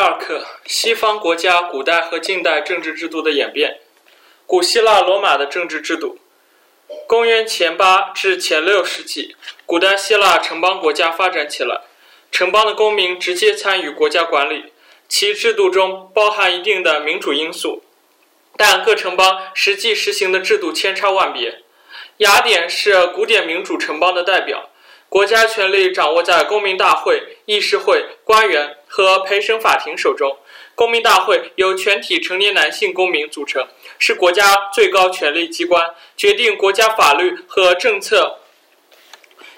二课：西方国家古代和近代政治制度的演变。古希腊罗马的政治制度。公元前八至前六世纪，古代希腊城邦国家发展起来，城邦的公民直接参与国家管理，其制度中包含一定的民主因素，但各城邦实际实行的制度千差万别。雅典是古典民主城邦的代表。国家权力掌握在公民大会、议事会、官员和陪审法庭手中。公民大会由全体成年男性公民组成，是国家最高权力机关，决定国家法律和政策。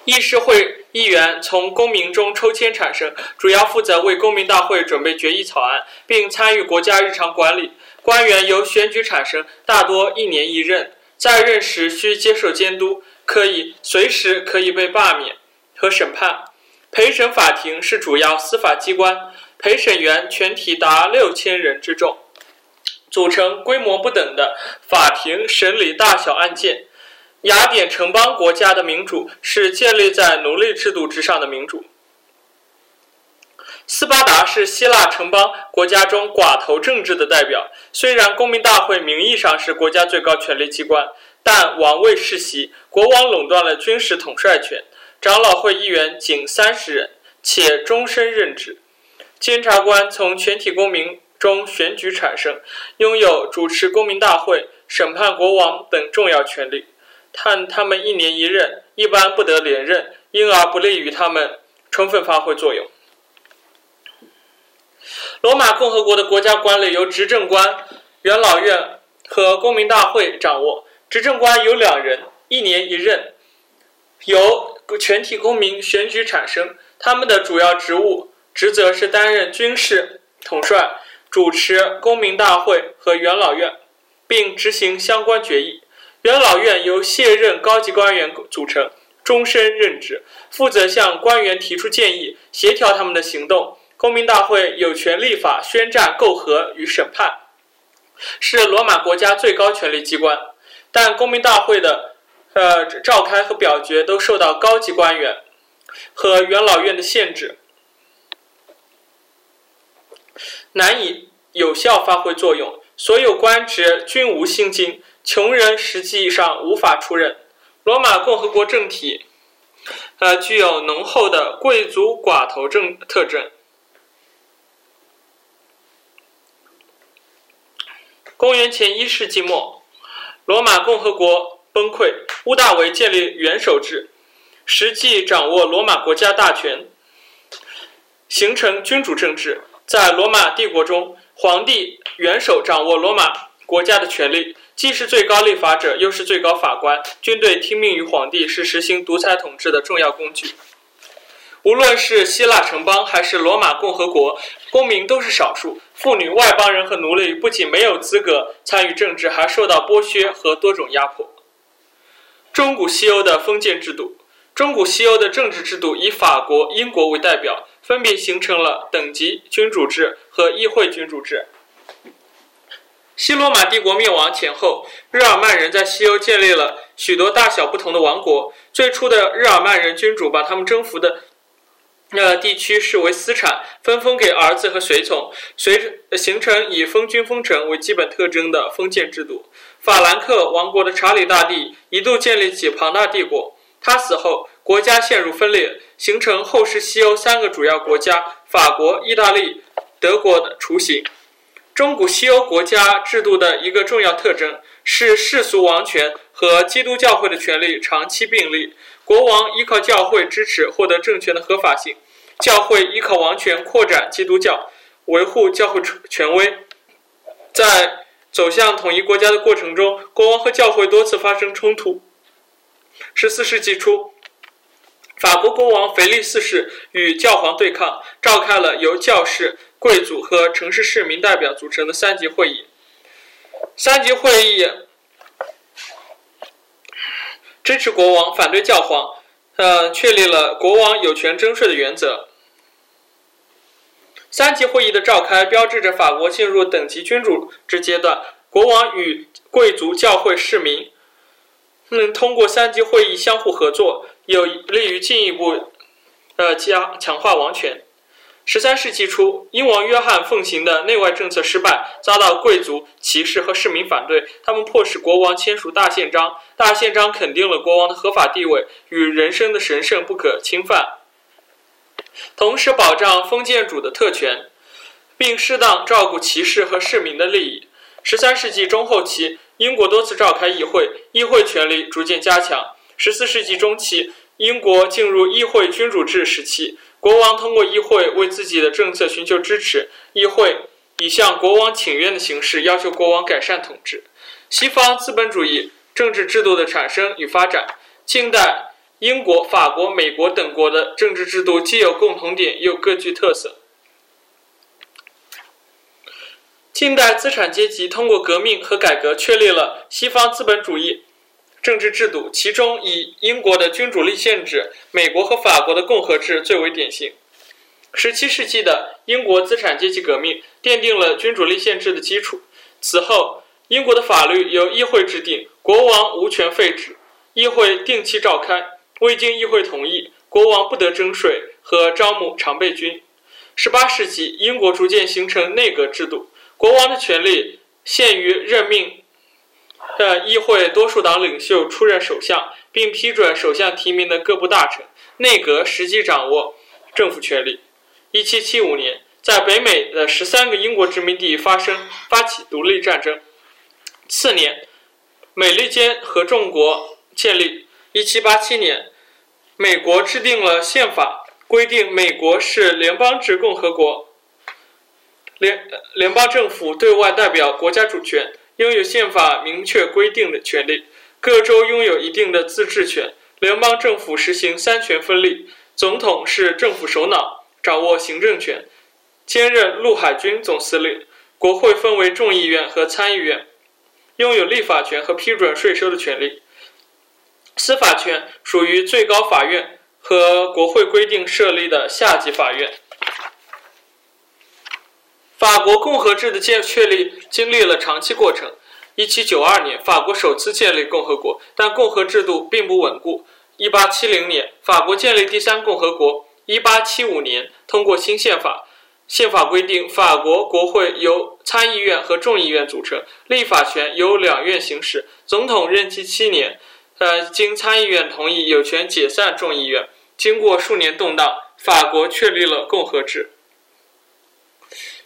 议事会议员从公民中抽签产生，主要负责为公民大会准备决议草案，并参与国家日常管理。官员由选举产生，大多一年一任，在任时需接受监督，可以随时可以被罢免。和审判，陪审法庭是主要司法机关，陪审员全体达六千人之众，组成规模不等的法庭审理大小案件。雅典城邦国家的民主是建立在奴隶制度之上的民主。斯巴达是希腊城邦国家中寡头政治的代表，虽然公民大会名义上是国家最高权力机关，但王位世袭，国王垄断了军事统帅权。长老会议员仅三十人，且终身任职。监察官从全体公民中选举产生，拥有主持公民大会、审判国王等重要权利。但他们一年一任，一般不得连任，因而不利于他们充分发挥作用。罗马共和国的国家管理由执政官、元老院和公民大会掌握。执政官有两人，一年一任，由。全体公民选举产生，他们的主要职务职责是担任军事统帅，主持公民大会和元老院，并执行相关决议。元老院由卸任高级官员组成，终身任职，负责向官员提出建议，协调他们的行动。公民大会有权立法、宣战、媾和与审判，是罗马国家最高权力机关。但公民大会的。呃，召开和表决都受到高级官员和元老院的限制，难以有效发挥作用。所有官职均无薪金，穷人实际上无法出任。罗马共和国政体，呃，具有浓厚的贵族寡头政特征。公元前一世纪末，罗马共和国。崩溃，屋大维建立元首制，实际掌握罗马国家大权，形成君主政治。在罗马帝国中，皇帝元首掌握罗马国家的权力，既是最高立法者，又是最高法官。军队听命于皇帝，是实行独裁统治的重要工具。无论是希腊城邦还是罗马共和国，公民都是少数。妇女、外邦人和奴隶不仅没有资格参与政治，还受到剥削和多种压迫。中古西欧的封建制度，中古西欧的政治制度以法国、英国为代表，分别形成了等级君主制和议会君主制。西罗马帝国灭亡前后，日耳曼人在西欧建立了许多大小不同的王国。最初的日耳曼人君主把他们征服的呃地区视为私产，分封给儿子和随从，随形成以封君封臣为基本特征的封建制度。法兰克王国的查理大帝一度建立起庞大帝国，他死后，国家陷入分裂，形成后世西欧三个主要国家：法国、意大利、德国的雏形。中古西欧国家制度的一个重要特征是世俗王权和基督教会的权力长期并立，国王依靠教会支持获得政权的合法性，教会依靠王权扩展基督教，维护教会权威，在。走向统一国家的过程中，国王和教会多次发生冲突。十四世纪初，法国国王腓力四世与教皇对抗，召开了由教士、贵族和城市市民代表组成的三级会议。三级会议支持国王，反对教皇，呃，确立了国王有权征税的原则。三级会议的召开，标志着法国进入等级君主制阶段。国王与贵族、教会、市民，能通过三级会议相互合作，有利于进一步，呃加强化王权。十三世纪初，英王约翰奉行的内外政策失败，遭到贵族、骑士和市民反对。他们迫使国王签署大宪章，大宪章肯定了国王的合法地位与人身的神圣不可侵犯，同时保障封建主的特权，并适当照顾骑士和市民的利益。十三世纪中后期，英国多次召开议会，议会权力逐渐加强。十四世纪中期，英国进入议会君主制时期。国王通过议会为自己的政策寻求支持，议会以向国王请愿的形式要求国王改善统治。西方资本主义政治制度的产生与发展，近代英国、法国、美国等国的政治制度既有共同点，又各具特色。近代资产阶级通过革命和改革确立了西方资本主义。政治制度，其中以英国的君主立宪制、美国和法国的共和制最为典型。十七世纪的英国资产阶级革命奠定了君主立宪制的基础。此后，英国的法律由议会制定，国王无权废止，议会定期召开，未经议会同意，国王不得征税和招募常备军。十八世纪，英国逐渐形成内阁制度，国王的权力限于任命。的议会多数党领袖出任首相，并批准首相提名的各部大臣。内阁实际掌握政府权力。1775年，在北美的十三个英国殖民地发生发起独立战争。次年，美利坚合众国建立。1787年，美国制定了宪法，规定美国是联邦制共和国，联联邦政府对外代表国家主权。拥有宪法明确规定的权利，各州拥有一定的自治权。联邦政府实行三权分立，总统是政府首脑，掌握行政权，兼任陆海军总司令。国会分为众议院和参议院，拥有立法权和批准税收的权利。司法权属于最高法院和国会规定设立的下级法院。法国共和制的建确立经历了长期过程。1792年，法国首次建立共和国，但共和制度并不稳固。1870年，法国建立第三共和国。1875年，通过新宪法。宪法规定，法国国会由参议院和众议院组成，立法权由两院行使。总统任期七年，呃，经参议院同意，有权解散众议院。经过数年动荡，法国确立了共和制。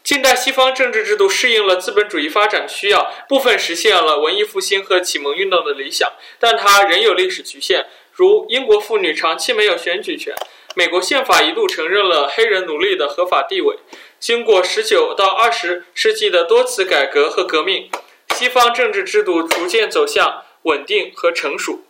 近代西方政治制度适应了资本主义发展需要，部分实现了文艺复兴和启蒙运动的理想，但它仍有历史局限，如英国妇女长期没有选举权，美国宪法一度承认了黑人奴隶的合法地位。经过十九到二十世纪的多次改革和革命，西方政治制度逐渐走向稳定和成熟。